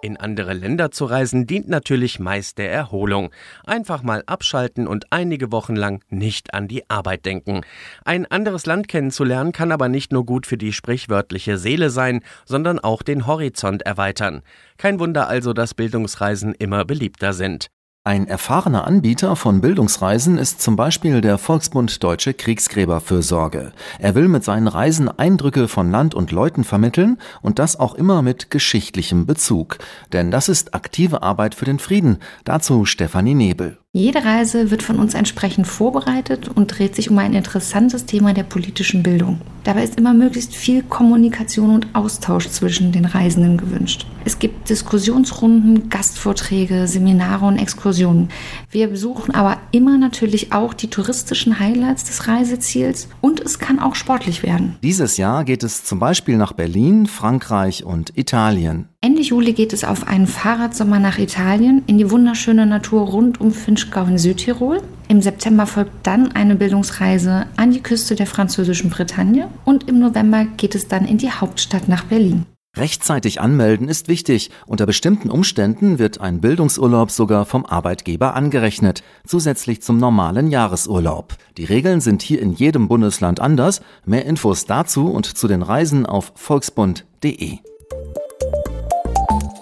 In andere Länder zu reisen dient natürlich meist der Erholung. Einfach mal abschalten und einige Wochen lang nicht an die Arbeit denken. Ein anderes Land kennenzulernen kann aber nicht nur gut für die sprichwörtliche Seele sein, sondern auch den Horizont erweitern. Kein Wunder also, dass Bildungsreisen immer beliebter sind. Ein erfahrener Anbieter von Bildungsreisen ist zum Beispiel der Volksbund Deutsche Kriegsgräberfürsorge. Er will mit seinen Reisen Eindrücke von Land und Leuten vermitteln und das auch immer mit geschichtlichem Bezug. Denn das ist aktive Arbeit für den Frieden. Dazu Stefanie Nebel. Jede Reise wird von uns entsprechend vorbereitet und dreht sich um ein interessantes Thema der politischen Bildung. Dabei ist immer möglichst viel Kommunikation und Austausch zwischen den Reisenden gewünscht. Es gibt Diskussionsrunden, Gastvorträge, Seminare und Exkursionen. Wir besuchen aber immer natürlich auch die touristischen Highlights des Reiseziels und es kann auch sportlich werden. Dieses Jahr geht es zum Beispiel nach Berlin, Frankreich und Italien. Ende Juli geht es auf einen Fahrradsommer nach Italien in die wunderschöne Natur rund um Finchgau in Südtirol. Im September folgt dann eine Bildungsreise an die Küste der französischen Bretagne und im November geht es dann in die Hauptstadt nach Berlin. Rechtzeitig anmelden ist wichtig. Unter bestimmten Umständen wird ein Bildungsurlaub sogar vom Arbeitgeber angerechnet, zusätzlich zum normalen Jahresurlaub. Die Regeln sind hier in jedem Bundesland anders. Mehr Infos dazu und zu den Reisen auf volksbund.de